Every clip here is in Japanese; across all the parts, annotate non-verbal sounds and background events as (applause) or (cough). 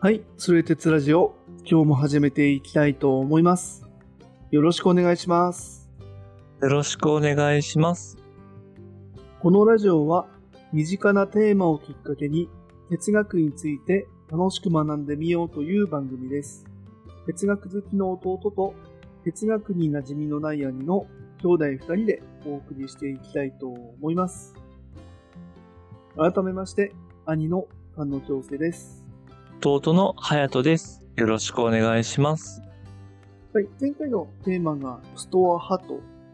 はい、それ鉄ラジオ、今日も始めていきたいと思います。よろしくお願いします。よろしくお願いします。このラジオは、身近なテーマをきっかけに、哲学について楽しく学んでみようという番組です。哲学好きの弟と、哲学に馴染みのない兄の兄弟二人でお送りしていきたいと思います。改めまして、兄の菅野京介です。弟の隼人です。よろしくお願いします。はい、前回のテーマがストア派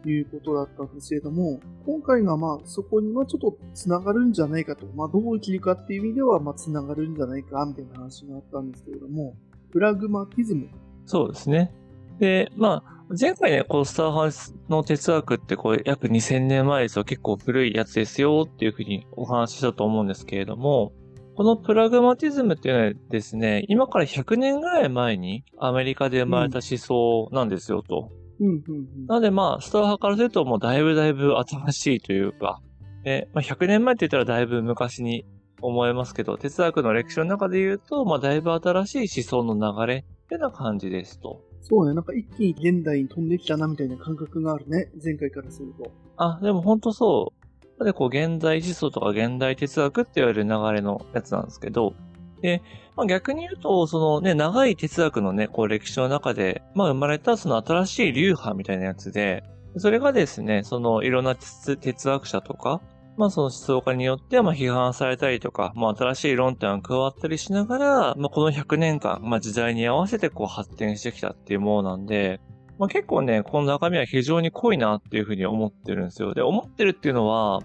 ということだったんですけれども、今回がまあそこにはちょっとつながるんじゃないかと、まあどう生きるかっていう意味ではまあつながるんじゃないかみたいな話があったんですけれども、プラグマティズム。そうですね。で、まあ、前回ね、こう、スターハウスの哲学って、こう、約2000年前ですよ。結構古いやつですよっていうふうにお話ししたと思うんですけれども、このプラグマティズムっていうのはですね、今から100年ぐらい前にアメリカで生まれた思想なんですよと。うん、うん、うん。なのでまあ、スター派からするともうだいぶだいぶ新しいというか、でまあ、100年前って言ったらだいぶ昔に思えますけど、哲学の歴史の中で言うと、まあ、だいぶ新しい思想の流れってな感じですと。そうね、なんか一気に現代に飛んできたなみたいな感覚があるね、前回からすると。あ、でも本当そう。で、こう、現代思想とか現代哲学って言われる流れのやつなんですけど、で、まあ、逆に言うと、そのね、長い哲学のね、こう歴史の中で、まあ生まれたその新しい流派みたいなやつで、それがですね、そのいろんな哲学者とか、まあその思想家によってはまあ批判されたりとか、まあ新しい論点が加わったりしながら、まあこの100年間、まあ時代に合わせてこう発展してきたっていうものなんで、まあ結構ね、この中身は非常に濃いなっていうふうに思ってるんですよ。で、思ってるっていうのは、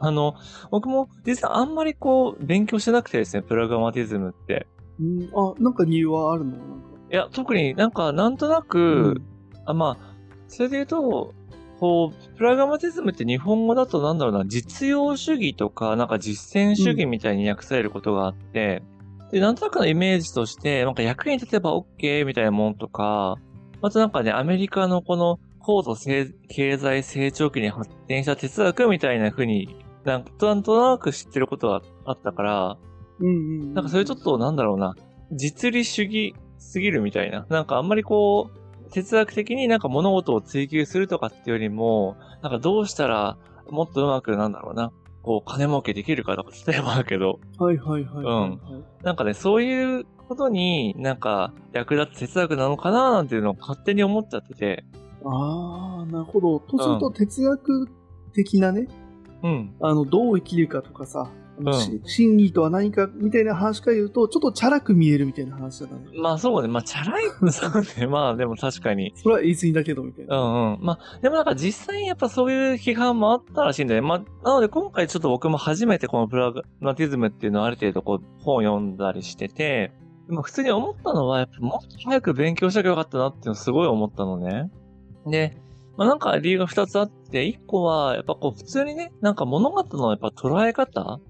あの、僕も実はあんまりこう勉強してなくてですね、プラグマティズムって。うん、あ、なんか理由はあるの？いや、特になんかなんとなく、うん。あまあ、それで言うと、こう、プラグマティズムって日本語だとなんだろうな、実用主義とか、なんか実践主義みたいに訳されることがあって、で、なんとなくのイメージとして、なんか役に立てば OK みたいなもんとか、またなんかね、アメリカのこの高度成経済成長期に発展した哲学みたいな風に、なんかなんとなく知ってることがあったから、うんうんうん。なんかそれちょっとなんだろうな、実利主義すぎるみたいな。なんかあんまりこう、哲学的になんか物事を追求するとかっていうよりも、なんかどうしたらもっとうまくなんだろうな、こう金儲けできるかとか例えばだけど、はいはいはいはい、はい。なんかね、そういうことになんか役立つ哲学なのかななんていうのを勝手に思っちゃってて、ああ、なるほど。とすると哲学的なね、うん。あの、どう生きるかとかさ、うんし真理とは何かみたいな話から言うと、ちょっとチャラく見えるみたいな話だね。まあそうね、まあチャラい、そうね、(laughs) まあでも確かに。それは言い過ぎだけど、みたいうな。んうん。まあ、でもなんか実際にやっぱそういう批判もあったらしいんだよね。まあ、なので今回ちょっと僕も初めてこのプラグマティズムっていうのをある程度こう本を読んだりしてて、まあ普通に思ったのはやっぱもっと早く勉強しときゃよかったなっていうのをすごい思ったのね。で、まあなんか理由が二つあって、一個はやっぱこう普通にね、なんか物事のやっぱ捉え方っ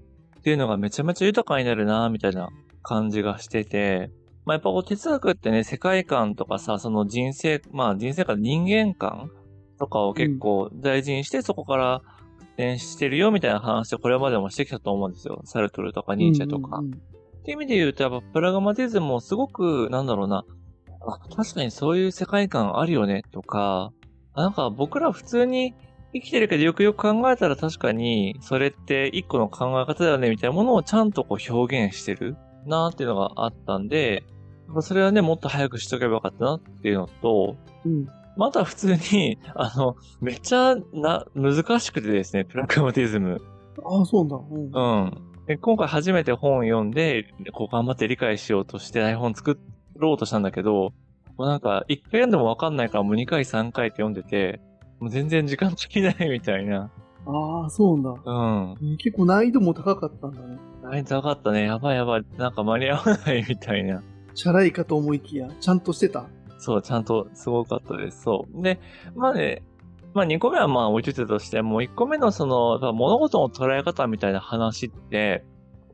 ていうのがめちゃめちゃ豊かになるな、みたいな感じがしてて、まあやっぱこう哲学ってね、世界観とかさ、その人生、まあ人生観、人間観とかを結構大事にして、そこから発展してるよみたいな話をこれまでもしてきたと思うんですよ。サルトルとかニーチェとか。うんうんうんっていう意味で言うと、やっぱプラグマティズムもすごく、なんだろうな、あ、確かにそういう世界観あるよね、とか、あなんか僕ら普通に生きてるけどよくよく考えたら確かに、それって一個の考え方だよね、みたいなものをちゃんとこう表現してるなっていうのがあったんで、それはね、もっと早くしとけばよかったなっていうのと、うん。また普通に、あの、めっちゃな、難しくてですね、プラグマティズム。ああ、そうなんだ。うん。うん。で今回初めて本を読んで、こう頑張って理解しようとして台本作ろうとしたんだけど、もうなんか、一回読んでもわかんないからもう二回三回って読んでて、もう全然時間足りないみたいな。ああ、そうなんだ。うん。えー結構難易度も高かったんだね。難易度高かったね。やばいやばい。なんか間に合わないみたいな。チャラいかと思いきや、ちゃんとしてた。そう、ちゃんとすごかったです。そう。で、まあね、まあ2個目はまあ置いといてとしても、1個目のその、物事の捉え方みたいな話って、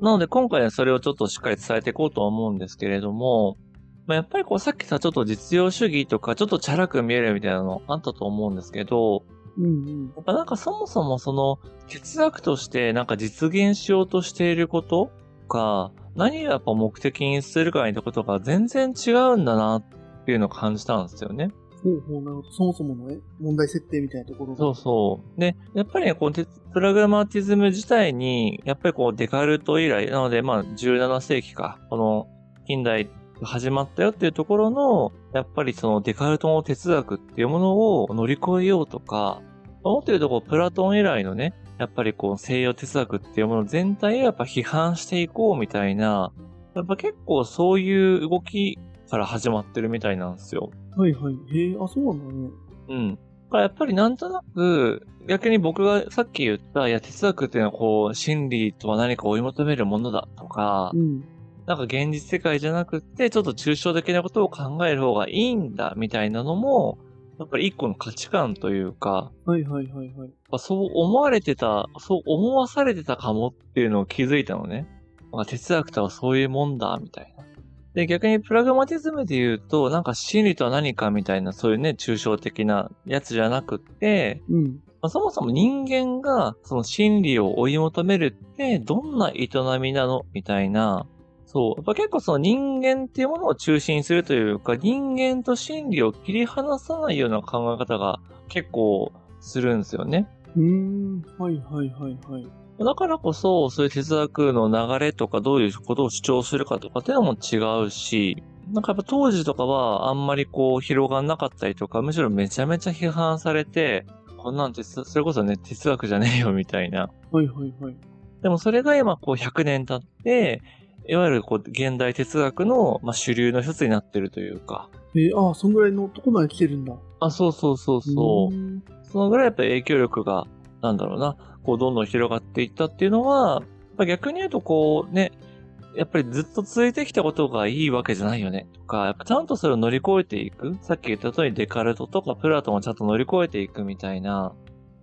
なので今回はそれをちょっとしっかり伝えていこうとは思うんですけれども、まあ、やっぱりこうさっきさ、ちょっと実用主義とか、ちょっとチャラく見えるみたいなのあったと思うんですけど、うんうん。やっぱなんかそもそもその哲学としてなんか実現しようとしていることか、何をやっぱ目的にするかにってことが全然違うんだなっていうのを感じたんですよね。ほうほう、なるほど。そもそものね、問題設定みたいなところが。そうそう。で、やっぱりね、このプラグマティズム自体に、やっぱりこうデカルト以来、なのでまあ17世紀か、この近代始まったよっていうところの、やっぱりそのデカルトの哲学っていうものを乗り越えようとか、思ってるとこプラトン以来のね、やっぱりこう西洋哲学っていうもの全体をやっぱ批判していこうみたいな、やっぱ結構そういう動きから始まってるみたいなんですよ。はいはい。へえ、あ、そうなんだね。うん。だからやっぱりなんとなく、逆に僕がさっき言った、いや、哲学っていうのはこう、真理とは何か追い求めるものだとか、うん。なんか現実世界じゃなくって、ちょっと抽象的なことを考える方がいいんだ、みたいなのも、やっぱり一個の価値観というか、はいはいはいはい。そう思われてた、そう思わされてたかもっていうのを気づいたのね。まあ、哲学とはそういうもんだ、みたいな。で、逆にプラグマティズムで言うと、なんか真理とは何かみたいな、そういうね、抽象的なやつじゃなくって、うん。まあ、そもそも人間がその真理を追い求めるってどんな営みなのみたいな。そう。やっぱ結構その人間っていうものを中心にするというか、人間と真理を切り離さないような考え方が結構するんですよね。うーん。はいはいはいはい。だからこそ、そういう哲学の流れとかどういうことを主張するかとかっていうのも違うし、なんかやっぱ当時とかはあんまりこう広がんなかったりとか、むしろめちゃめちゃ批判されて、こんなんてそそれこそね、哲学じゃねえよみたいな。はいはいはい。でもそれが今こう100年経って、いわゆるこう現代哲学の、まあ、主流の一つになってるというか。えー、あそんぐらいのとこまで来てるんだ。あ、そうそうそうそう。そのぐらいやっぱり影響力が、なんだろうな、こうどんどん広がっていったっていうのは、まあ逆に言うとこうね、やっぱりずっと続いてきたことがいいわけじゃないよね。とか、やっぱちゃんとそれを乗り越えていく。さっき言った通りデカルトとかプラトンをちゃんと乗り越えていくみたいな。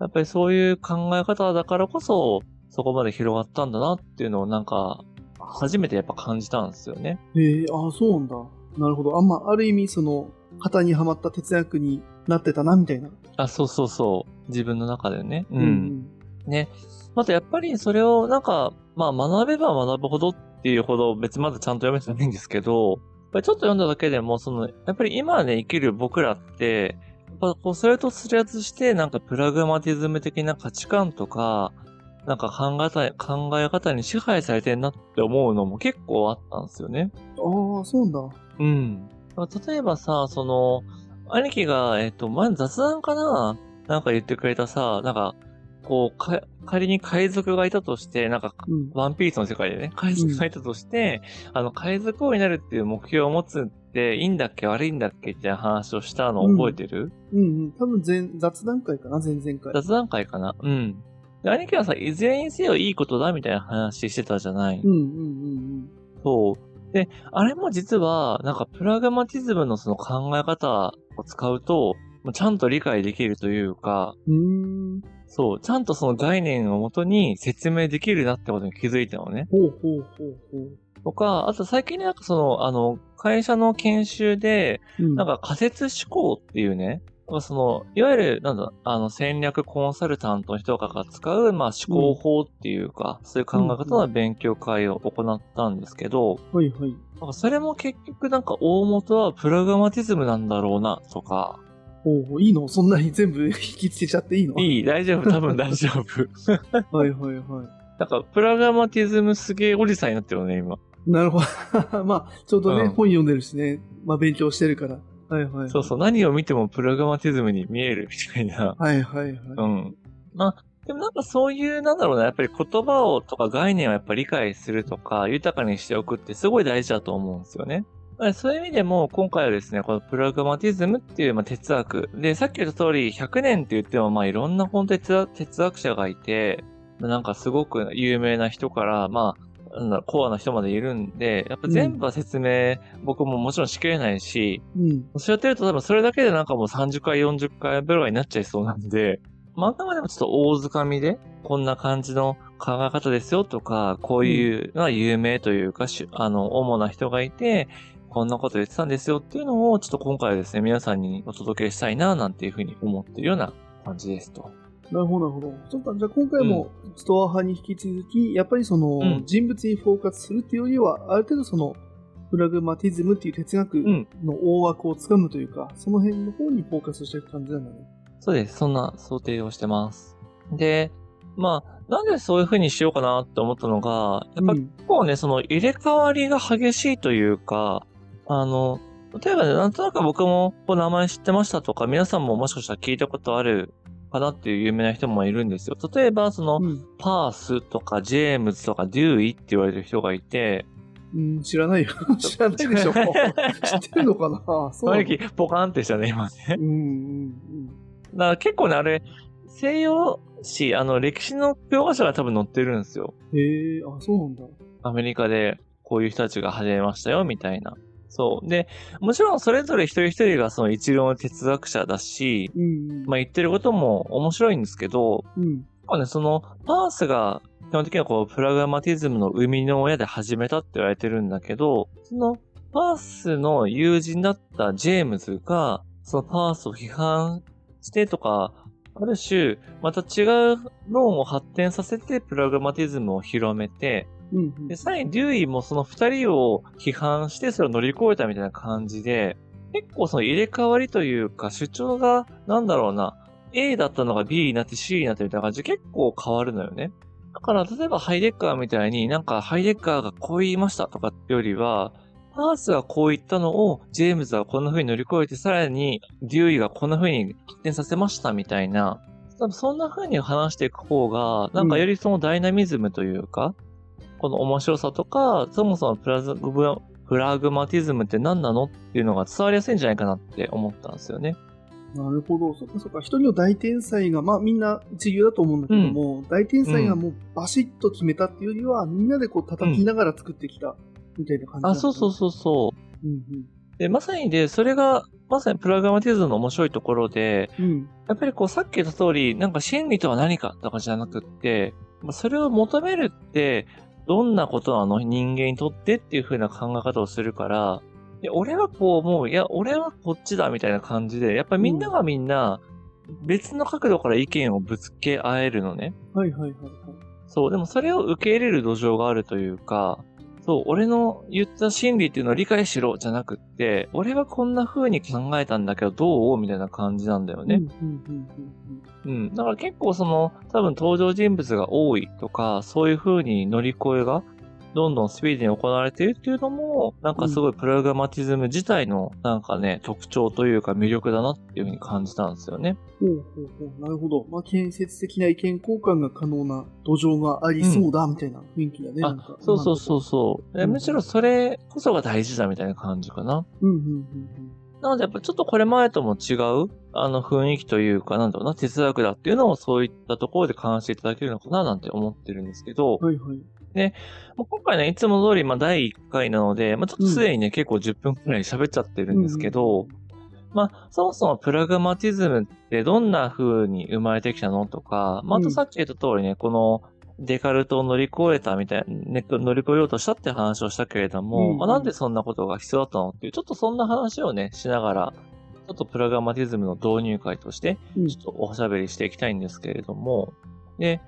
やっぱりそういう考え方だからこそ、そこまで広がったんだなっていうのをなんか、初めてやっぱ感じたんですよね。えー、あそうなんだ。なるほど。あんま、ある意味、その、型にはまった哲学になってたな、みたいな。あ、そうそうそう。自分の中でね。う。うんん。ね。またやっぱりそれをなんか、まあ学べば学ぶほどっていうほど別にまだちゃんと読めてないんですけど、やっぱりちょっと読んだだけでも、その、やっぱり今ね、生きる僕らって、やっぱこう、それとすり合わして、なんかプラグマティズム的な価値観とか、なんか考えた、考え方に支配されてんなって思うのも結構あったんですよね。ああ、そうなんだ。うん。例えばさ、その、兄貴が、えっ、と、前の雑談かな？なんか言ってくれたさ、なんか、こう、か、仮に海賊がいたとして、なんか、うん。ワンピースの世界でね、海賊がいたとして、あの、海賊王になるっていう目標を持つっていいんだっけ悪いんだっけって話をしたの覚えてる、うんうん。多分前、雑談会かな、前々回。雑談会かな？うん。で、兄貴はさ、いずれにせよいいことだみたいな話してたじゃない、うんうんうんそう。で、あれも実は、なんかプラグマティズムのその考え方を使うと、ちゃんと理解できるというか、う。そう、ちゃんとその概念をもとに説明できるなってことに気づいたのね。ほうほうほうほう。とか、あと最近なんかその、あの、会社の研修で、うん。なんか仮説思考っていうね、その、いわゆる、なんだ、あの、戦略コンサルタントの人とかが使う、まあ思考法っていうか、そういう考え方の勉強会を行ったんですけど、はいはい。なんかそれも結局なんか大元はプラグマティズムなんだろうな、とか。ほうほう。いいの？そんなに全部引きつけちゃっていいの？いい大丈夫多分大丈夫。(laughs) はいはいはい。なんか、プラグマティズムすげえおじさんになってるよね、今。なるほど。(laughs) まあ、ちょうどね、うん本読んでるしね。まあ、勉強してるから。はいはい。そうそう、何を見てもプラグマティズムに見えるみたいな。はいはいはい。うん。まあ、でもなんかそういう、なんだろうな、やっぱり言葉をとか概念をやっぱり理解するとか、豊かにしておくってすごい大事だと思うんですよね。まあそういう意味でも、今回はですね、このプラグマティズムっていう、まあ、哲学。で、さっき言った通り、100年って言っても、まあ、いろんな本当に哲学哲学者がいて、なんかすごく有名な人から、まあ、なんだろうコアな人までいるんで、やっぱ全部は説明、僕ももちろんしきれないし、うん。そうやってると多分それだけでなんかもう30回、40回ブロガーになっちゃいそうなんで、まあ、あくまでもちょっと大掴みで、こんな感じの考え方ですよとか、こういうのは有名というか、しあの、主な人がいて、こんなこと言ってたんですよっていうのを、ちょっと今回はですね、皆さんにお届けしたいな、なんていうふうに思ってるような感じですと。なるほどなるほど。そうか、じゃあ今回もストア派に引き続き、やっぱりその、うん人物にフォーカスするっていうよりは、ある程度その、プラグマティズムっていう哲学うん。の大枠をつかむというか、その辺の方にフォーカスしていく感じなんだね。そうです。そんな想定をしてます。で、まあ、なんでそういう風にしようかなって思ったのが、やっぱうん結構ね、その入れ替わりが激しいというか、あの、例えばね、なんとなく僕もこう名前知ってましたとか、皆さんももしかしたら聞いたことあるかなっていう有名な人もいるんですよ。例えば、その、うん。パースとかジェームズとかデューイって言われる人がいて、うん、知らないよ。(laughs) 知らないでしょ。知ってるのかな？そう正直ポカンってしたね、今ね。うんうんだから結構ね、あれ、西洋史、あの、歴史の教科書が多分載ってるんですよ。うん。へえ、あ、そうなんだ。アメリカでこういう人たちが始めましたよ、みたいな。そう。で、もちろんそれぞれ一人一人がその一流の哲学者だし、うんうん。まあ言ってることも面白いんですけど、うん。ね、その、パースが基本的にはこう、プラグマティズムの生みの親で始めたって言われてるんだけど、その、パースの友人だったジェームズが、そのパースを批判してとか、ある種、また違う論を発展させてプラグマティズムを広めて、うんうんで、さらにデューイもその二人を批判してそれを乗り越えたみたいな感じで、結構その入れ替わりというか主張が、なんだろうな、A だったのが B になって C になってみたいな感じで結構変わるのよね。だから例えばハイデッカーみたいになんかハイデッカーがこう言いましたとかよりは、パースがこう言ったのをジェームズはこんな風に乗り越えてさらにデューイがこんな風に発展させましたみたいな、多分そんな風に話していく方が、なんかよりそのダイナミズムというか、この面白さとか、そもそもプラズプラグマティズムって何なのっていうのが伝わりやすいんじゃないかなって思ったんですよね。なるほど。そっかそっか。一人の大天才が、まあみんな一流だと思うんだけども、大天才がもうバシッと決めたっていうよりは、みんなでこう叩きながら作ってきたみたいな感じあ、そうそうう。そうそう。うんで、まさにで、それが、まさにプラグマティズムの面白いところで、うん。うん。やっぱりこうさっき言った通り、なんか真理とは何かとかじゃなくって、まあそれを求めるって、どんなことなの人間にとってっていう風な考え方をするから、で俺はこう思う、いや、俺はこっちだみたいな感じで、やっぱりみんながみんな、別の角度から意見をぶつけ合えるのね。はいはいはいはい。そう、でもそれを受け入れる土壌があるというか、そう、俺の言った真理っていうのを理解しろじゃなくって、俺はこんな風に考えたんだけどどうみたいな感じなんだよね。うん。だから結構その、多分登場人物が多いとか、そういう風に乗り越えが、どんどんスピーディーに行われているっていうのも、なんかすごいプラグマティズム自体の、なんかね、特徴というか魅力だなっていう風に感じたんですよね。うん。ほうほうほう。なるほど。まあ建設的な意見交換が可能な土壌がありそうだみたいな雰囲気だね。なんそうそうそうそう。えうんむしろそれこそが大事だみたいな感じかな。うんうんうんなのでやっぱちょっとこれ前とも違う、あの雰囲気というか、なんだろうな、哲学だっていうのをそういったところで感じていただけるのかななんて思ってるんですけど、うん。はいはい。もう今回ね、いつも通り、まあ、第1回なので、まあ、ちょっとすでにね、結構10分くらい喋っちゃってるんですけど、まあ、そもそもプラグマティズムってどんな風に生まれてきたのとか、まあ、あとさっき言った通りね、このデカルトを乗り越えたみたいな、ね、乗り越えようとしたって話をしたけれども、うんまあ、なんでそんなことが必要だったのっていう、ちょっとそんな話をね、しながら、ちょっとプラグマティズムの導入会として、うん。ちょっとおしゃべりしていきたいんですけれども、で、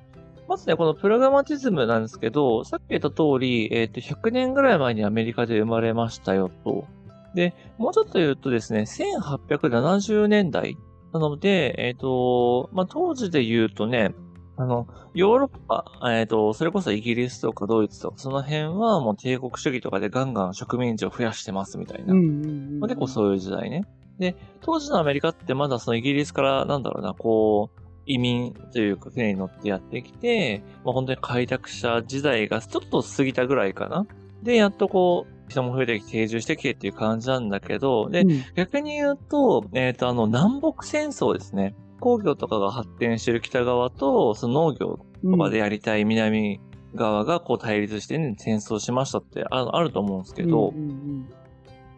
まずね、このプラグマティズムなんですけど、さっき言った通り、えっ、と、100年ぐらい前にアメリカで生まれましたよと。で、もうちょっと言うとですね、1870年代なので、えっ、と、まあ、当時で言うとね、あの、ヨーロッパ、えっ、と、それこそイギリスとかドイツとか、その辺はもう帝国主義とかでガンガン植民地を増やしてますみたいな。結構そういう時代ね。で、当時のアメリカってまだそのイギリスからなんだろうな、こう、移民というか船に乗ってやってきて、まあ、本当に開拓者時代がちょっと過ぎたぐらいかな。で、やっとこう、人も増えてきて定住してきてっていう感じなんだけど、で、うん逆に言うと、えっ、と、あの、南北戦争ですね。工業とかが発展してる北側と、その農業とかでやりたい南側がこう対立してね、戦争しましたってああると思うんですけど、うんうん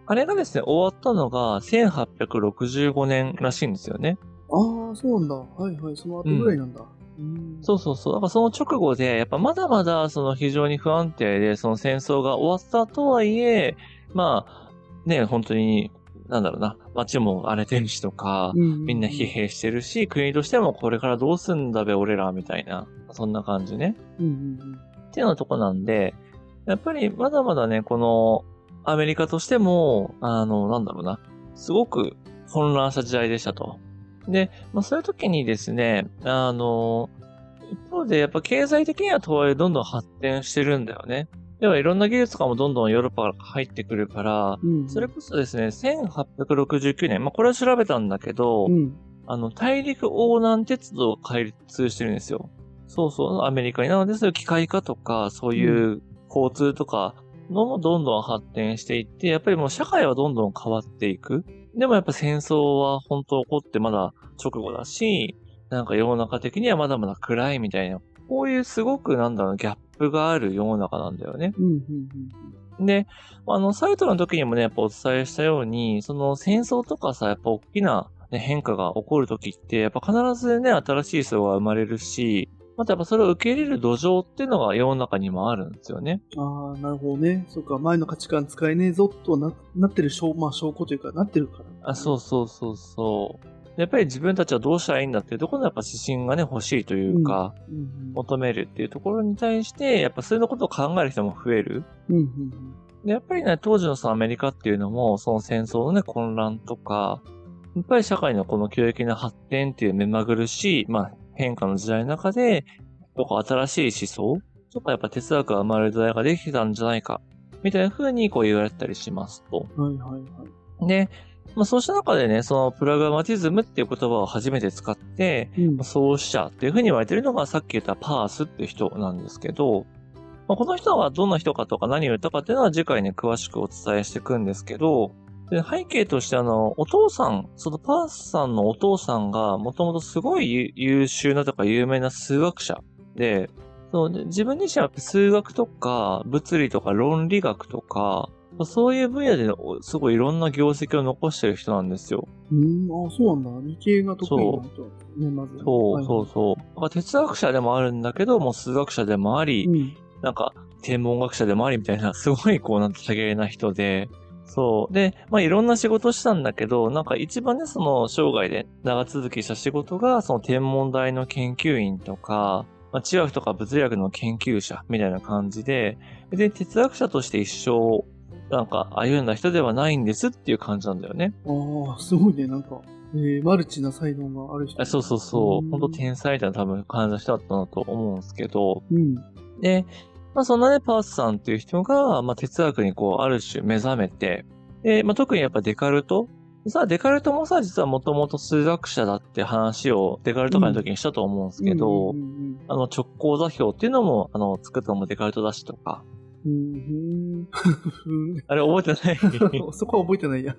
あれがですね、終わったのが1865年らしいんですよね。うん、ああ、そうなんだ。はいはい。その後ぐらいなんだ。うんそうそうそう。だからその直後で、やっぱまだまだその非常に不安定で、その戦争が終わったとはいえ、まあ、ね、本当に、なんだろうな、街も荒れてるしとか、みんな疲弊してるし、国としてもこれからどうすんだべ、俺ら、みたいな。そんな感じね。うんうんっていうようなとこなんで、やっぱりまだまだね、このアメリカとしても、あの、なんだろうな、すごく混乱した時代でしたと。で、まあそういう時にですね、あの、一方でやっぱ経済的にはとはいえどんどん発展してるんだよね。ではいろんな技術とかもどんどんヨーロッパから入ってくるから、うん。うんそれこそですね、1869年、まあこれは調べたんだけど、うん。あの、大陸横断鉄道を開通してるんですよ。そうそう、アメリカに。なので、そういう機械化とか、そういう交通とかのもどんどん発展していって、やっぱりもう社会はどんどん変わっていく。でもやっぱ戦争は本当起こってまだ直後だし、なんか世の中的にはまだまだ暗いみたいな、こういうすごくなんだろう、ギャップがある世の中なんだよね。うん。うん。で、あの、サイトの時にもね、やっぱお伝えしたように、その戦争とかさ、やっぱ大きな、ね、変化が起こる時って、やっぱ必ずね、新しい層が生まれるし、またやっぱそれを受け入れる土壌っていうのが世の中にもあるんですよね。ああ、なるほどね。そうか、前の価値観使えねえぞとななってる証、まあ証拠というか、なってるから。あ、そうそうそうそう。やっぱり自分たちはどうしたらいいんだっていうところのやっぱ指針がね、欲しいというか、うん。うん。求めるっていうところに対して、やっぱそういうことを考える人も増える。うん。うん。でやっぱりね、当時のそのアメリカっていうのも、その戦争のね、混乱とか、やっぱり社会のこの教育の発展っていう目まぐるしい、まあ変化の時代の中で、とか新しい思想とかやっぱ哲学が生まれる時代ができてたんじゃないか、みたいな風にこう言われたりしますと。はいはいはい。で、まあそうした中でね、そのプラグマティズムっていう言葉を初めて使って、うん。創始者っていう風に言われてるのがさっき言ったパースっていう人なんですけど、まあ、この人はどんな人かとか何を言ったかっていうのは次回ね、詳しくお伝えしていくんですけど、で背景としてあの、お父さん、そのパースさんのお父さんがもともとすごい優優秀なとか有名な数学者で、そうで自分自身は数学とか物理とか論理学とか、そういう分野でおすごいいろんな業績を残してる人なんですよ。うん、ああ、そうなんだ。理系が得意な人ね、まず。そう、そうう。そう。だから哲学者でもあるんだけど、もう数学者でもあり、うん。なんか天文学者でもありみたいな、すごいこうなんて多芸な人で、そう。で、まあいろんな仕事をしたんだけど、なんか一番ね、その生涯で長続きした仕事が、その天文台の研究員とか、まあ、地学とか物理学の研究者みたいな感じで、で、哲学者として一生、なんか歩んだ人ではないんですっていう感じなんだよね。ああ、すごいね、なんか、えー、マルチな才能がある人。あそうそうそうう。ん本当天才みたいな多分感じの人だったなと思うんですけど、うん。で、まあそんなね、パースさんっていう人が、まあ哲学にこう、ある種目覚めて、で、まあ特にやっぱデカルト？さあ、デカルトもさ、実はもともと数学者だって話をデカルト会の時にしたと思うんですけど、うんうんあの直行座標っていうのも、あの、作ったのもデカルトだしとか、うんうん。う (laughs) んあれ覚えてない？(laughs) そこは覚えてないや。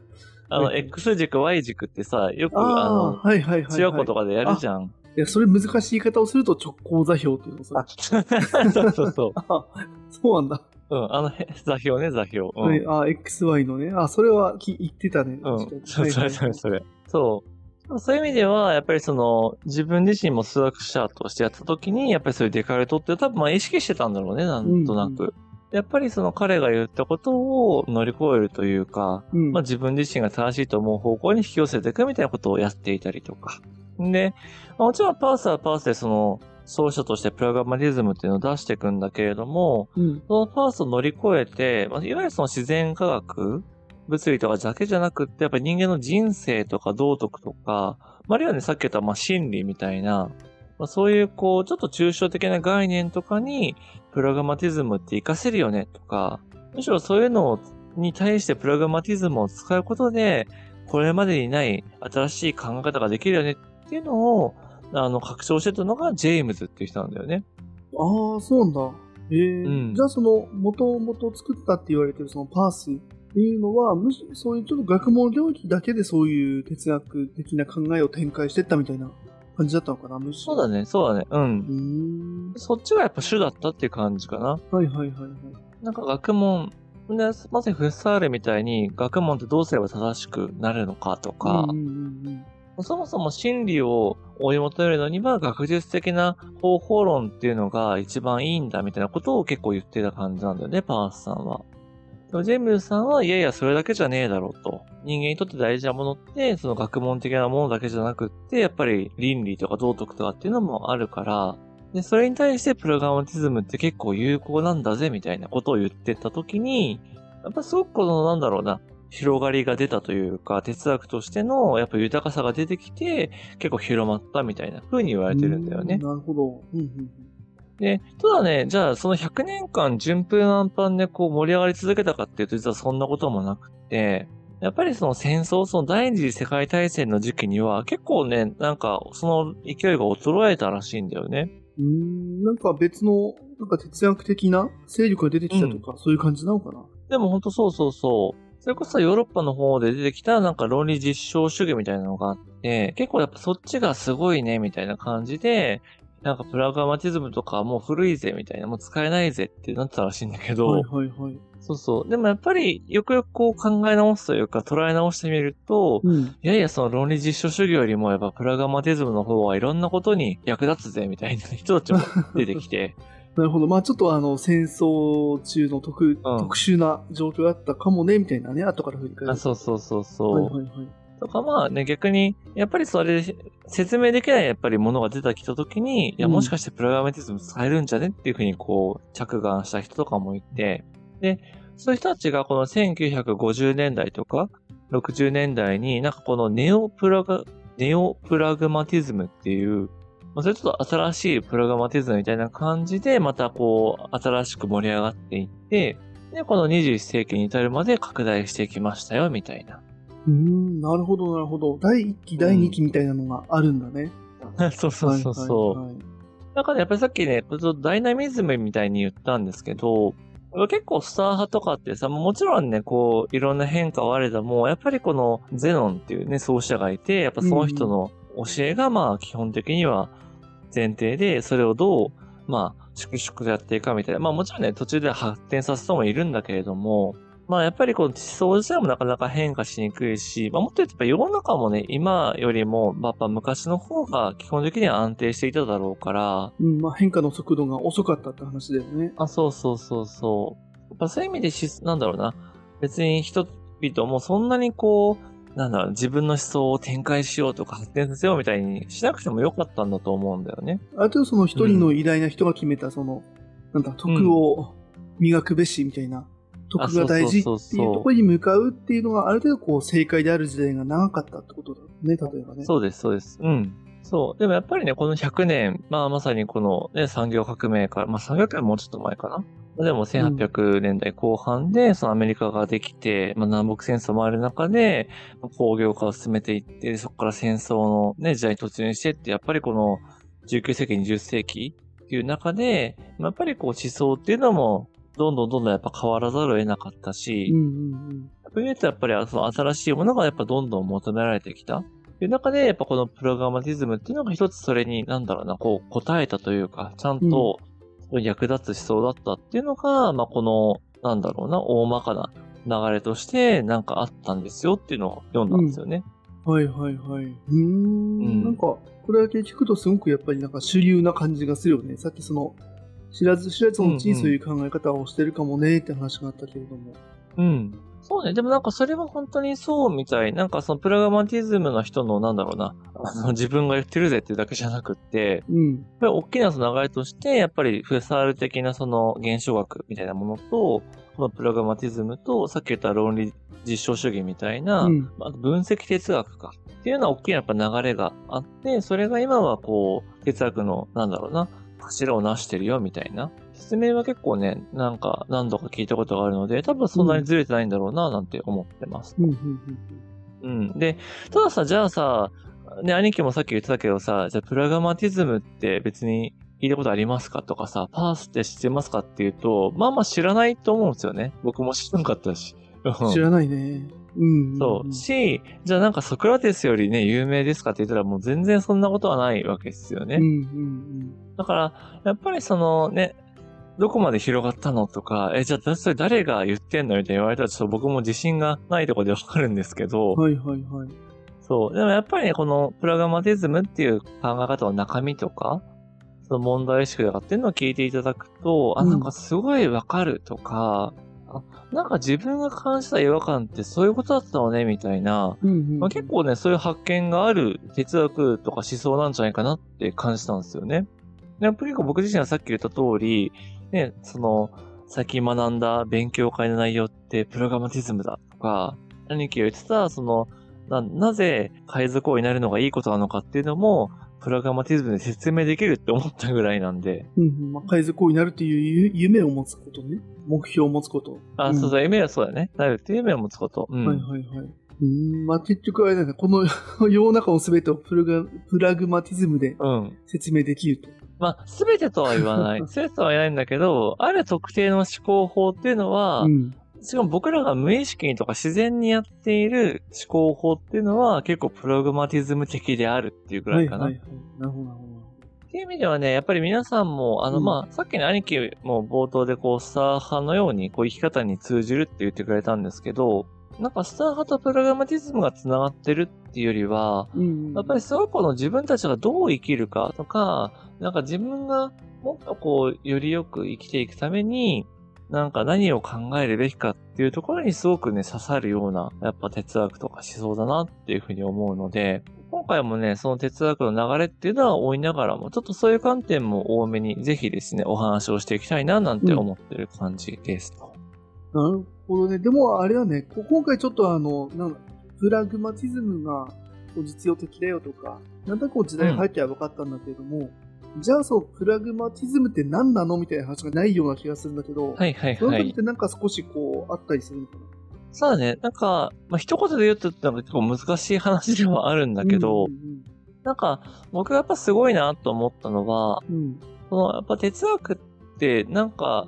あの、はい X 軸、Y 軸ってさ、よく、あの、ー、はいはいはい、はい。中学校とかでやるじゃん。いや、それ難しい言い方をすると直行座標っていうのさ。そうそうそう。(laughs) あ、そうなんだ。うん、あの、へ座標ね、座標。うん。はい、あ、XY のね。あ、それはき言ってたね。うん。(laughs) そうそれそれれ。それ。そう。そういう意味では、やっぱりその、自分自身も数学者としてやった時に、やっぱりそういうデカルトって多分まあ意識してたんだろうね、なんとなく。うんやっぱりその彼が言ったことを乗り越えるというか、うん。まあ自分自身が正しいと思う方向に引き寄せていくみたいなことをやっていたりとか。で、まあもちろんパースはパースでその、奏者としてプラグマティズムっていうのを出していくんだけれども、うん。そのパースを乗り越えて、まあ、いわゆるその自然科学、物理とかだけじゃなくって、やっぱり人間の人生とか道徳とか、まあ、あるいはね、さっき言ったまあ心理みたいな、まあ、そういうこう、ちょっと抽象的な概念とかに、プラグマティズムって活かせるよねとか、むしろそういうのに対してプラグマティズムを使うことで、これまでにない新しい考え方ができるよねっていうのを、あの、拡張してたのがジェームズっていう人なんだよね。ああ、そうなんだ。ええうんじゃあその、もともと作ったって言われてるそのパースっていうのは、むしそういうちょっと学問領域だけでそういう哲学的な考えを展開してったみたいな感じだったのかな、むしろ。そうだね、そうだね。う。うんーん。そっちがやっぱ主だったっていう感じかな。はいはいはいはい。なんか学問、でまさにフッサールみたいに学問ってどうすれば正しくなるのかとか、うんうんうんそもそも真理を追い求めるのには学術的な方法論っていうのが一番いいんだみたいなことを結構言ってた感じなんだよね、パースさんは。でもジェームズさんはいやいやそれだけじゃねえだろうと。人間にとって大事なものって、その学問的なものだけじゃなくって、やっぱり倫理とか道徳とかっていうのもあるから、で、それに対してプラグラマティズムって結構有効なんだぜみたいなことを言ってた時に、やっぱすごくこのなんだろうな、広がりが出たというか、哲学としてのやっぱ豊かさが出てきて、結構広まったみたいな風に言われてるんだよね。なるほど。うんうんで、ただね、じゃあその100年間順風満帆でこう盛り上がり続けたかっていうと実はそんなこともなくて、やっぱりその戦争、その第二次世界大戦の時期には結構ね、なんかその勢いが衰えたらしいんだよね。うん、なんか別の、なんか哲学的な勢力が出てきたとか、うん、そういう感じなのかなでもほんとそうそうそう。それこそヨーロッパの方で出てきたなんか論理実証主義みたいなのがあって、結構やっぱそっちがすごいねみたいな感じで、なんかプラグマティズムとかもう古いぜみたいな、もう使えないぜってなってたらしいんだけど、はいはいはい。そうそう。でもやっぱりよくよくこう考え直すというか捉え直してみると、うん、いやいやその論理実証主義よりもやっぱプラグマティズムの方はいろんなことに役立つぜみたいな人たちも出てきて、(laughs) なるほど。まあちょっとあの、戦争中の特、うん、特殊な状況だったかもね、みたいなね、後から振り返る。あ、そうそうそうそう。はいはいはい。とかまあね、逆に、やっぱりそれ、説明できないやっぱりものが出てきたときに、いや、もしかしてプログラマティズム使えるんじゃね？っていうふうにこう、着眼した人とかもいて、で、そういう人たちがこの1950年代とか、60年代になんかこのネオプラグ、ネオプラグマティズムっていうまあ、それちょっと新しいプログマティズムみたいな感じで、またこう、新しく盛り上がっていって、で、この21世紀に至るまで拡大してきましたよ、みたいな。うん、なるほど、なるほど。第1期、第2期みたいなのがあるんだね。うん、(laughs) そうそうそうそう。はいはいはい、だからやっぱりさっきね、ダイナミズムみたいに言ったんですけど、結構スター派とかってさ、もちろんね、こう、いろんな変化はあれども、やっぱりこのゼノンっていうね、創始者がいて、やっぱその人の教えがまあ基本的には前提で、それをどう、まあ、粛々とやっていくかみたいな。まあもちろんね、途中で発展させ人もいるんだけれども、まあやっぱりこの思想自体もなかなか変化しにくいし、まあもっと言うと世の中もね、今よりも、やっぱ昔の方が基本的には安定していただろうから。うん、まあ変化の速度が遅かったって話だよね。あ、そうそうそうそう。やっぱそういう意味でし、なんだろうな。別に人々もそんなにこう、なんだろう、自分の思想を展開しようとか発展させようみたいにしなくてもよかったんだと思うんだよね。あとその一人の偉大な人が決めた、その、うん、なんだ、徳を磨くべしみたいな、うん、徳が大事っていうところに向かうっていうのがある程度こう正解である時代が長かったってことだね、例えばね。そうです、そうです。うん。そう。でもやっぱりね、この100年、まあまさにこのね、産業革命から、まあ産業革命もうちょっと前かな。でも1800年代後半で、そのアメリカができて、まあ、南北戦争もある中で、工業化を進めていって、そこから戦争のね、時代に突入してって、やっぱりこの19世紀、20世紀っていう中で、やっぱりこう思想っていうのも、どんどんどんどんやっぱ変わらざるを得なかったし、うんうんうん、とやっぱりその新しいものがやっぱどんどん求められてきた。っていう中で、やっぱこのプログラマティズムっていうのが一つそれに、なんだろうな、こう答えたというか、ちゃんと役立つ思想だったっていうのが、まあ、この、なんだろうな、大まかな流れとして、なんかあったんですよっていうのを読んだんですよね。うん、はいはいはい。うん。なんか、これだけ聞くとすごくやっぱりなんか主流な感じがするよね。さっきその、知らず知らずのうちにそういう考え方をしてるかもねって話があったけれども。うん。そうね。でもなんかそれは本当にそうみたい。なんかそのプラグマティズムの人のなんだろうな、あの自分が言ってるぜっていうだけじゃなくって、うん。やっぱり大きなその流れとして、やっぱりフェサール的なその現象学みたいなものと、このプラグマティズムと、さっき言った論理実証主義みたいな、うん、あと分析哲学かっていうような大きなやっぱ流れがあって、それが今はこう、哲学の、なんだろうな、柱を成してるよみたいな。説明は結構ね、なんか何度か聞いたことがあるので、多分そんなにずれてないんだろうな、なんて思ってます。うん。うん。で、たださ、じゃあさ、ね、兄貴もさっき言ってたけどさ、じゃあプラグマティズムって別に聞いたことありますか？とかさ、パースって知ってますかっていうと、まあまあ知らないと思うんですよね。僕も知らなかったし。知らないね。うん。そう。し、じゃあなんかソクラテスよりね、有名ですかって言ったらもう全然そんなことはないわけですよね。うんうんうん。だから、やっぱりそのね、どこまで広がったのとか、え、じゃあ、それ誰が言ってんのみたいに言われたら、ちょっと僕も自信がないところでわかるんですけど。はいはいはい。そう。でもやっぱりね、このプラグマティズムっていう考え方の中身とか、その問題意識とかっていうのを聞いていただくと、うん、あ、なんかすごいわかるとか、あ、なんか自分が感じた違和感ってそういうことだったのね、みたいな、うんうん、まあ、結構ね、そういう発見がある哲学とか思想なんじゃないかなって感じたんですよね。やっぱり結構僕自身はさっき言った通り、ね、その、最近学んだ勉強会の内容ってプログラマティズムだとか、兄貴が言ってた、その、な、なぜ海賊王になるのがいいことなのかっていうのも、プログラマティズムで説明できるって思ったぐらいなんで。うん、うん。まあ、海賊王になるっていう夢を持つことね。目標を持つこと。あ、うんそうそう、夢はそうだね。なるっていう夢を持つこと。うん。はいはいはい。うん、まあ結局あれだね、この (laughs) 世の中の全てをプログラプラグマティズムでうん。説明できると。まあ、すべてとは言わない。(laughs) すべてとは言わないんだけど、ある特定の思考法っていうのは、うん。しかも僕らが無意識にとか自然にやっている思考法っていうのは結構プログマティズム的であるっていうぐらいかな。はいはいはい。なるほど。っていう意味ではね、やっぱり皆さんも、あの、うんまあ、さっきの兄貴も冒頭でこう、スター派のように、こう、生き方に通じるって言ってくれたんですけど、なんかスター派とプログラマティズムが繋がってるっていうよりは、うん。やっぱりすごくこの自分たちがどう生きるかとか、なんか自分がもっとこう、よりよく生きていくために、なんか何を考えるべきかっていうところにすごくね、刺さるような、やっぱ哲学とか思想だなっていうふうに思うので、今回もね、その哲学の流れっていうのは追いながらも、ちょっとそういう観点も多めに、ぜひですね、お話をしていきたいな、なんて思ってる感じですと。なるほどね。でもあれだね、こ今回ちょっとあの、なんだプラグマティズムがこう実用的だよとか、なんとなくこう時代背景は分かったんだけれども、じゃあそう、プラグマティズムって何なのみたいな話がないような気がするんだけど、はいはいはいその時っ。てなんか少しこう、あったりするのかな？そうだね、なんか、まあ、一言で言うと、なんか結構難しい話ではあるんだけど、うんなんか、僕がやっぱすごいなと思ったのは、うんうん。その、やっぱ哲学って、なんか、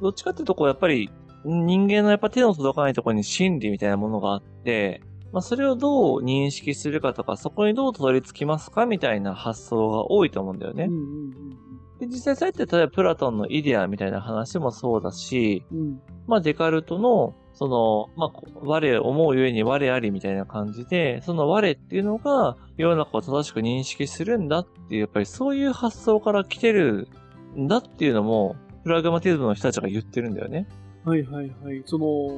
どっちかっていうと、こう、やっぱり、人間のやっぱ手の届かないところに真理みたいなものがあって、まあ、それをどう認識するかとか、そこにどうたどり着きますかみたいな発想が多いと思うんだよね。うんうんで、実際そうやって、例えばプラトンのイデアみたいな話もそうだし、うんうん。まあ、デカルトの、その、まあ、我思うゆえに我ありみたいな感じで、その我っていうのが世の中を正しく認識するんだっていう、やっぱりそういう発想から来てるんだっていうのも、プラグマティズムの人たちが言ってるんだよね。はいはいはい。その、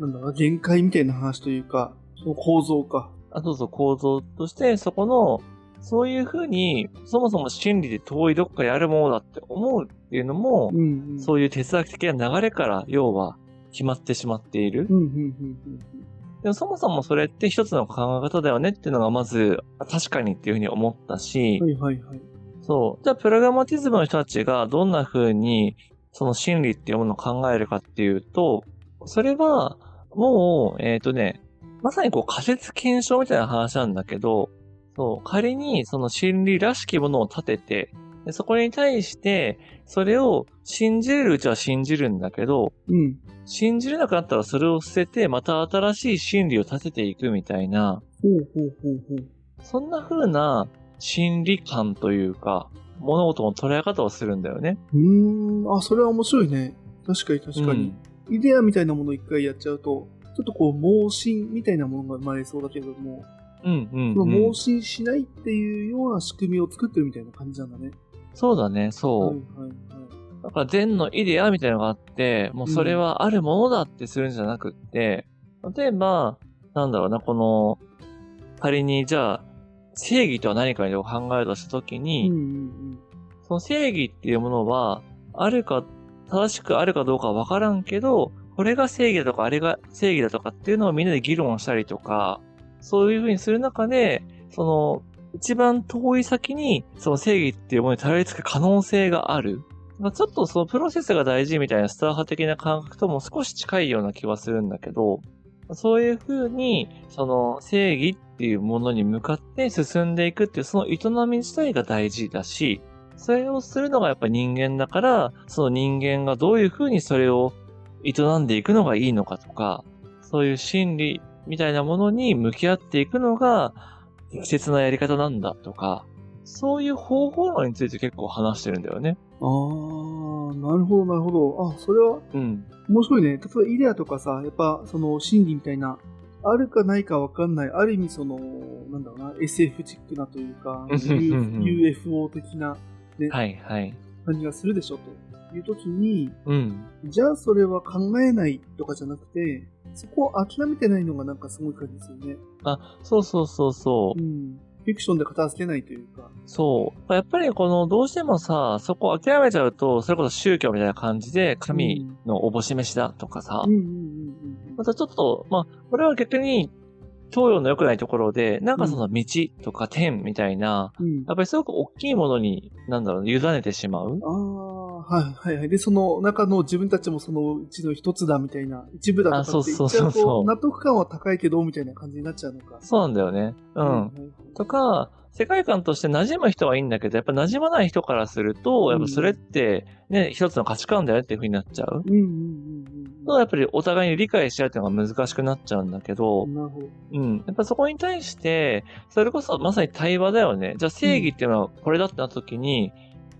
なんだろうな、限界みたいな話というか、その構造か。あとそう構造として、そこの、そういうふうに、そもそも真理で遠いどっかにあるものだって思うっていうのも、うんうん。そういう哲学的な流れから、要は、決まってしまっている。でもそもそもそれって一つの考え方だよねっていうのがまず、確かにっていうふうに思ったしうん。、はいはいはい。そう。じゃあ、プログラマティズムの人たちがどんな風に、その真理っていうものを考えるかっていうと、それは、もう、えっ、とね、まさにこう仮説検証みたいな話なんだけど、そう、仮にその真理らしきものを立てて、でそこに対して、それを信じれるうちは信じるんだけど、うん。信じれなくなったらそれを捨てて、また新しい真理を立てていくみたいな、ほうほうほうほう。そんな風な心理感というか、物事の捉え方をするんだよね。うーん、あ、それは面白いね。確かに確かに。イデアみたいなものを一回やっちゃうと、ちょっとこう、盲信みたいなものが生まれそうだけども、うん、うん、そのうん盲。信しないっていうような仕組みを作ってるみたいな感じなんだね。そうだね、そう。はいはいはい。だから善のイデアみたいなのがあって、もうそれはあるものだってするんじゃなくって、例えば、なんだろうな、この、仮にじゃあ、正義とは何かを考えるとしたときうんに、うんその正義っていうものは、あるか、正しくあるかどうかはわからんけど、これが正義だとか、あれが正義だとかっていうのをみんなで議論したりとか、そういうふうにする中で、その、一番遠い先に、その正義っていうものにたどり着く可能性がある。まあ、ちょっとそのプロセスが大事みたいなスター派的な感覚とも少し近いような気はするんだけど、そういうふうに、その正義っていうものに向かって進んでいくっていうその営み自体が大事だし、それをするのがやっぱ人間だから、その人間がどういうふうにそれを営んでいくのがいいのかとか、そういう心理みたいなものに向き合っていくのが適切なやり方なんだとか、そういう方法論について結構話してるんだよね。あー、なるほどなるほど。あ、それはうん。面白いね。例えばイデアとかさ、やっぱその心理みたいな、あるかないかわかんない、ある意味その、なんだろうな、SF チックなというか、UFO 的なはいはい。感じがするでしょという時に、うん。じゃあそれは考えないとかじゃなくて、そこを諦めてないのがなんかすごい感じですよね。あ、そうそうそうそうう。ん。フィクションで片付けないというか。そう。やっぱりこの、どうしてもさ、そこ諦めちゃうと、それこそ宗教みたいな感じで、神のおぼし飯だとかさ、うんうんうんうん。またちょっと、まあ、これは逆に、東洋の良くないところで、なんかその道とか天みたいな、うん。やっぱりすごく大きいものに、なんだろう、委ねてしまう。ああ、はいはいはい。で、その中の自分たちもそのうちの一つだみたいな、一部だとかって言っちゃうと、納得感は高いけど、みたいな感じになっちゃうのか。そうなんだよね。うん。はいはいとか、世界観として馴染む人はいいんだけど、やっぱ馴染まない人からすると、やっぱそれって、ね、一つの価値観だよっていう風になっちゃう。うんうんうんとやっぱりお互いに理解し合うっていうのが難しくなっちゃうんだけどうん。、なるほど。うん。やっぱそこに対して、それこそまさに対話だよね。じゃあ正義っていうのはこれだってなった時に、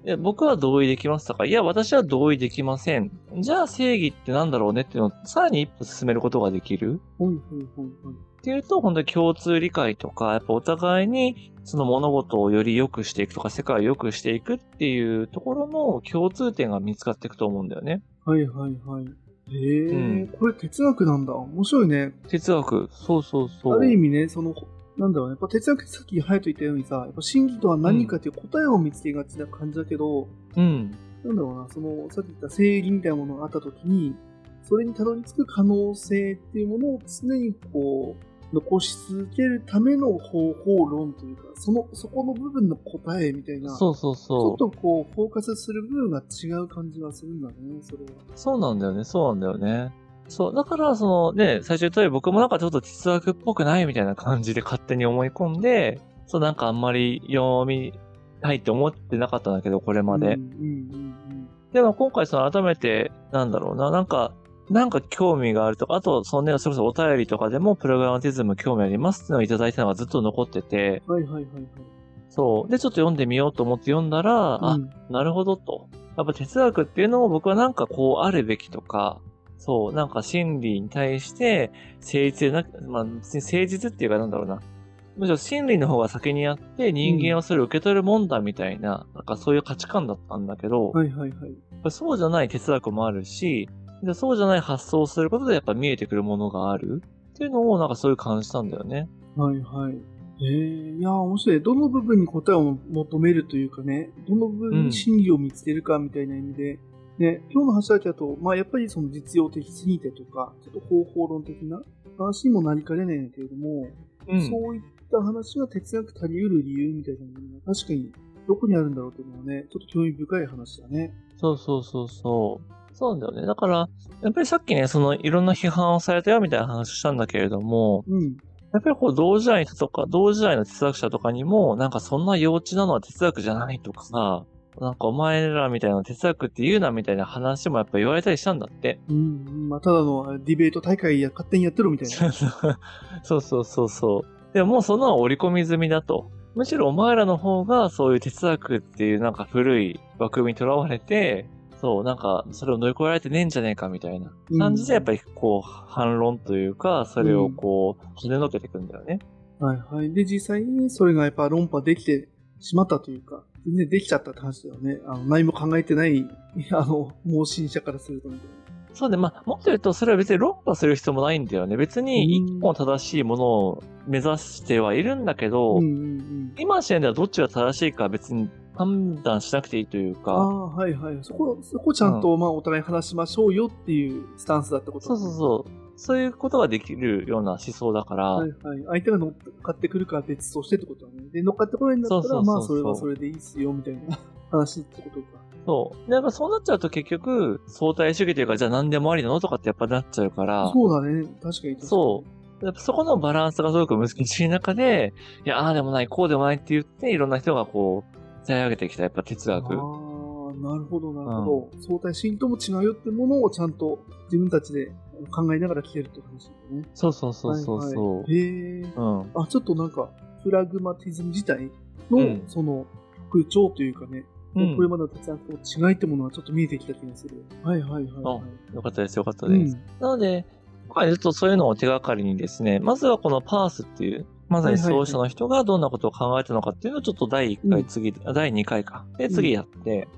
いや僕は同意できますとか、いや、私は同意できません。じゃあ正義ってなんだろうねっていうのをさらに一歩進めることができる。はいはいはいはい。っていうと、本当に共通理解とか、やっぱお互いにその物事をより良くしていくとか、世界を良くしていくっていうところの共通点が見つかっていくと思うんだよね。はいはいはい。へえ、うんこれ哲学なんだ。面白いね。哲学。そうそうそう。ある意味ね、その、なんだろうね。やっぱ哲学ってさっきハヤト言ったようにさ、やっぱ真偽とは何かっていう答えを見つけがちな感じだけど、うん。なんだろうな、その、さっき言った正義みたいなものがあったときに、それにたどり着く可能性っていうものを常にこう、残し続けるための方法論というか、その、そこの部分の答えみたいな、そうそうちょそう。っとこう、フォーカスする部分が違う感じがするんだね、それは。そうなんだよね、そうなんだよね。そう。だから、そのね、最初言ったように僕もなんかちょっと哲学っぽくないみたいな感じで勝手に思い込んで、そうなんかあんまり読みたいって思ってなかったんだけど、これまで。うんうんうんでも今回その改めて、なんだろうな、なんか、なんか興味があるとか、あと、そのね、それこそお便りとかでもプログラマティズム興味ありますっていうのをいただいたのがずっと残ってて、うん。はいはいはいはい。そう。で、ちょっと読んでみようと思って読んだら、あう、んなるほどと。やっぱ哲学っていうのも僕はなんかこうあるべきとか、そう、なんか真理に対して誠実でなく、まあ別に誠実っていうかなんだろうな。むしろ真理の方が先にあって人間はそれを受け取るもんだみたいな、なんかそういう価値観だったんだけど、はいはいはい。そうじゃない哲学もあるし、でそうじゃない発想をすることでやっぱ見えてくるものがあるっていうのをなんかそういう感じたんだよね。はいはい。えー、いやー、面白い。どの部分に答えを求めるというかね、どの部分に真理を見つけるかみたいな意味で、ね、今日の話だけだと、まあやっぱりその実用的すぎてとか、ちょっと方法論的な話にもなりかねないんだけれども、うん。そういった話が哲学足り得る理由みたいなものが確かにどこにあるんだろうというのはね、ちょっと興味深い話だね。そうそうそうそう。そうなんだよね。だから、やっぱりさっきね、そのいろんな批判をされたよみたいな話をしたんだけれども、うん。やっぱりこう同時代の人とか、同時代の哲学者とかにも、なんかそんな幼稚なのは哲学じゃないとかさ、なんかお前らみたいな哲学って言うなみたいな話もやっぱ言われたりしたんだって。うん、うんまあ、ただのあディベート大会や勝手にやってるみたいな。(laughs) そうそうそうそう。でももうそんなの織り込み済みだと。むしろお前らの方がそういう哲学っていうなんか古い枠組みにとらわれて、そう、なんか、それを乗り越えられてねえんじゃねえかみたいな感じで、やっぱりこう、反論というか、それをこう、跳ねのけていくんだよね。はいはい。で、実際にそれがやっぱ論破できてしまったというか、全然できちゃったって話だよね。あの何も考えてない、(laughs) あの、盲信者からするとみたいな。そうで、まあ、もっと言うと、それは別に論破する必要もないんだよね。別にうん一本正しいものを目指してはいるんだけど、うんうんうん。今の時点ではどっちが正しいか別に判断しなくていいというか、ああ、はいはい。そこ、そこちゃんと、まあ、お互い話しましょうよっていうスタンスだってことそうそうそう。そういうことができるような思想だから、はいはい。相手が乗っかってくるかは別としてってことだね。で、乗っかってこないんだったら、まあ、それはそれでいいっすよ、みたいな (laughs) 話ってことか。そう。でやっぱそうなっちゃうと結局、相対主義というか、じゃあ何でもありなのとかってやっぱなっちゃうから、そうだね。確かに確かに。そう。やっぱそこのバランスがすごく難しい中で、いや、ああでもない、こうでもないって言って、いろんな人がこう、伝え上げてきたやっぱ哲学。ああ、なるほど、なるほど。相対心とも違うよってものをちゃんと自分たちで考えながら聞けるって話だよね。そうそうそうそうそう。はいはい、へえ。うん。あ、ちょっとなんか、プラグマティズム自体の、うんその、特徴というかね、うんこれまでの哲学との違いってものはちょっと見えてきた気がする。はいはいはい、はい。よかったです、よかったです。うん。なので、今回ずっとそういうのを手がかりにですね、まずはこのパースっていう、まさに創始者の人がどんなことを考えたのかっていうのをちょっと第1回、うん。第2回か。で、次やって、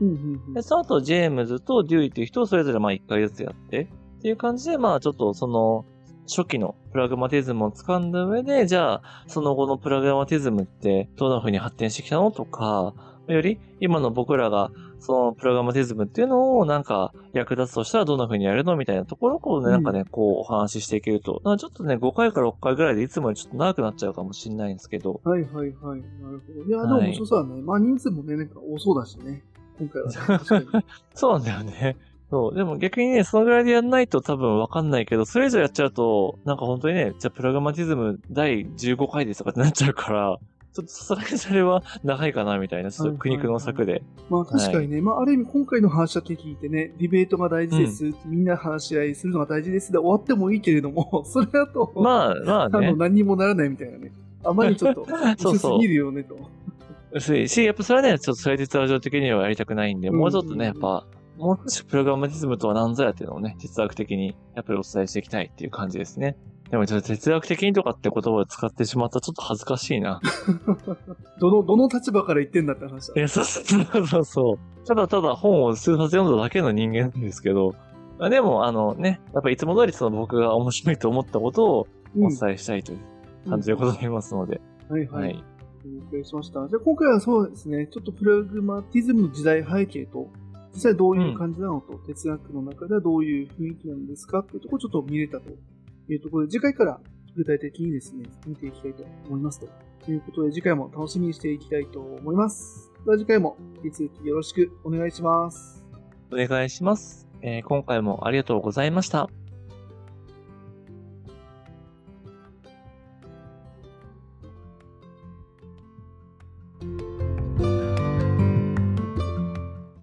で、その後、ジェームズとデューイっていう人をそれぞれまあ1回ずつやって、っていう感じで、まあちょっとその、初期のプラグマティズムを掴んだ上で、じゃあ、その後のプラグマティズムってどんな風に発展してきたのとか、より今の僕らがそのプログラマティズムっていうのをなんか役立つとしたらどんな風にやるのみたいなところをこうね、なんかね、こうお話ししていけると。ちょっとね、5回から6回ぐらいでいつもよりちょっと長くなっちゃうかもしれないんですけど。はいはいはい。なるほど。いや、でも面白そうだね。まあ人数もね、なんか多そうだしね。今回は。(laughs) そうなんだよね。そう。でも逆にね、そのぐらいでやんないと多分わかんないけど、それ以上やっちゃうと、なんか本当にね、じゃあプログラマティズム第15回ですとかってなっちゃうから、ちょっとさすがにそれは長いかなみたいな、ちょっと苦肉の策で。まあ確かにね、はい、まあある意味今回の話だけ聞いてね、ディベートが大事です、うん、みんな話し合いするのが大事ですで終わってもいいけれども、(laughs) それだと、まあまあね。あの何にもならないみたいなね。あまりちょっと (laughs) 薄すぎるよねと。薄いし、やっぱそれはね、ちょっとそれ実は上的にはやりたくないんで、もうちょっとね、やっぱ、もう少しプログラマティズムとは何ぞやっていうのをね、哲学的にやっぱりお伝えしていきたいっていう感じですね。でもちょっと哲学的にとかって言葉を使ってしまったらちょっと恥ずかしいな。(laughs) どの、どの立場から言ってんだって話？だ。いや、そうそうそうそう。ただただ本を数冊読んだだけの人間なんですけど、でも、あのね、やっぱいつも通りその僕が面白いと思ったことをお伝えしたいという感じでございますので。うん、はいはい。はい。了解しました。じゃあ今回はそうですね、ちょっとプラグマティズムの時代背景と、実際どういう感じなのと、うん、哲学の中ではどういう雰囲気なんですかっていうところをちょっと見れたというところで、次回から具体的にですね、見ていきたいと思いますと。いうことで、次回も楽しみにしていきたいと思います。では次回も引き続きよろしくお願いします。お願いします。えー、今回もありがとうございました。